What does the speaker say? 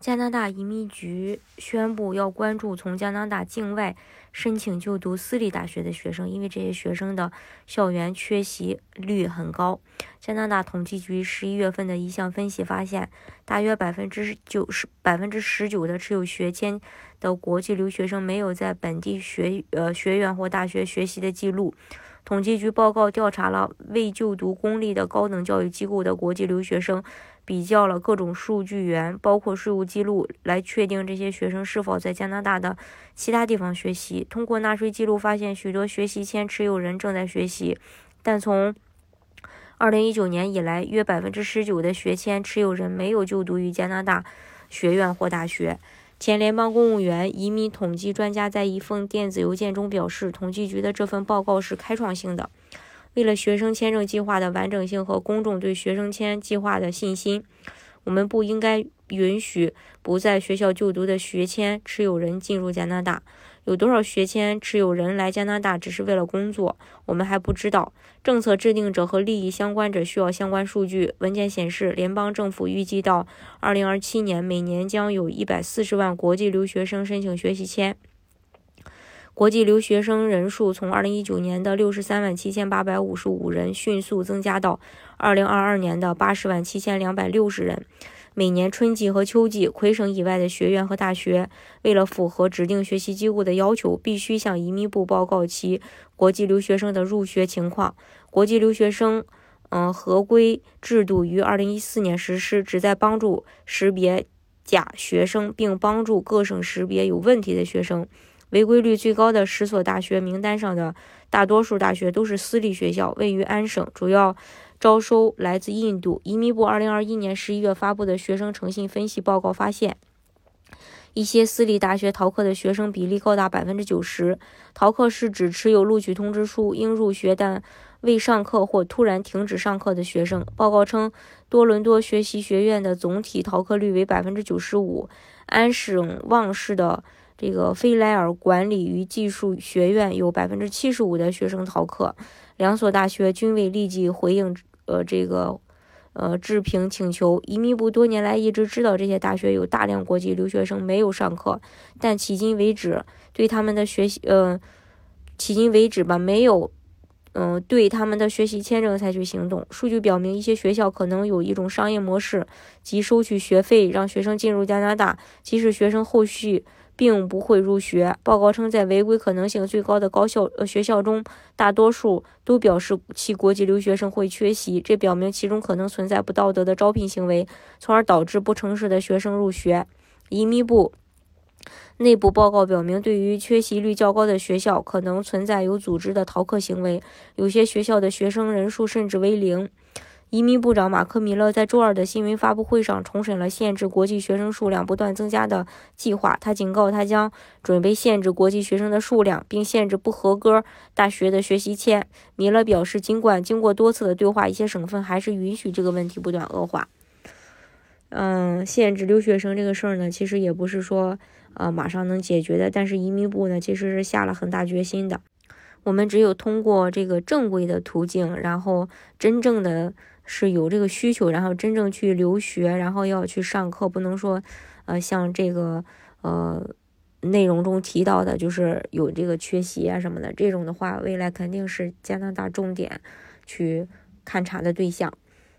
加拿大移民局宣布要关注从加拿大境外申请就读私立大学的学生，因为这些学生的校园缺席率很高。加拿大统计局十一月份的一项分析发现，大约百分之九十百分之十九的持有学签的国际留学生没有在本地学呃学院或大学学习的记录。统计局报告调查了未就读公立的高等教育机构的国际留学生，比较了各种数据源，包括税务记录，来确定这些学生是否在加拿大的其他地方学习。通过纳税记录发现，许多学习签持有人正在学习，但从二零一九年以来，约百分之十九的学签持有人没有就读于加拿大学院或大学。前联邦公务员移民统计专家在一封电子邮件中表示，统计局的这份报告是开创性的。为了学生签证计划的完整性和公众对学生签计划的信心，我们不应该允许不在学校就读的学签持有人进入加拿大。有多少学签持有人来加拿大只是为了工作，我们还不知道。政策制定者和利益相关者需要相关数据。文件显示，联邦政府预计到2027年，每年将有一百四十万国际留学生申请学习签。国际留学生人数从2019年的63万7855人迅速增加到2022年的80万7260人。每年春季和秋季，魁省以外的学院和大学为了符合指定学习机构的要求，必须向移民部报告其国际留学生的入学情况。国际留学生，嗯，合规制度于二零一四年实施，旨在帮助识别假学生，并帮助各省识别有问题的学生。违规率最高的十所大学名单上的大多数大学都是私立学校，位于安省，主要。招收来自印度。移民部二零二一年十一月发布的学生诚信分析报告发现，一些私立大学逃课的学生比例高达百分之九十。逃课是指持有录取通知书、应入学但未上课或突然停止上课的学生。报告称，多伦多学习学院的总体逃课率为百分之九十五。安省旺市的这个菲莱尔管理与技术学院有百分之七十五的学生逃课。两所大学均未立即回应。呃，这个，呃，置评请求。移民部多年来一直知道这些大学有大量国际留学生没有上课，但迄今为止对他们的学习，呃，迄今为止吧，没有，嗯，对他们的学习签证采取行动。数据表明，一些学校可能有一种商业模式，即收取学费让学生进入加拿大，即使学生后续。并不会入学。报告称，在违规可能性最高的高校呃学校中，大多数都表示其国际留学生会缺席，这表明其中可能存在不道德的招聘行为，从而导致不诚实的学生入学。移民部内部报告表明，对于缺席率较高的学校，可能存在有组织的逃课行为，有些学校的学生人数甚至为零。移民部长马克·米勒在周二的新闻发布会上重申了限制国际学生数量不断增加的计划。他警告，他将准备限制国际学生的数量，并限制不合格大学的学习签。米勒表示，尽管经过多次的对话，一些省份还是允许这个问题不断恶化。嗯，限制留学生这个事儿呢，其实也不是说呃马上能解决的。但是移民部呢，其实是下了很大决心的。我们只有通过这个正规的途径，然后真正的。是有这个需求，然后真正去留学，然后要去上课，不能说，呃，像这个呃内容中提到的，就是有这个缺席啊什么的，这种的话，未来肯定是加拿大重点去勘察的对象。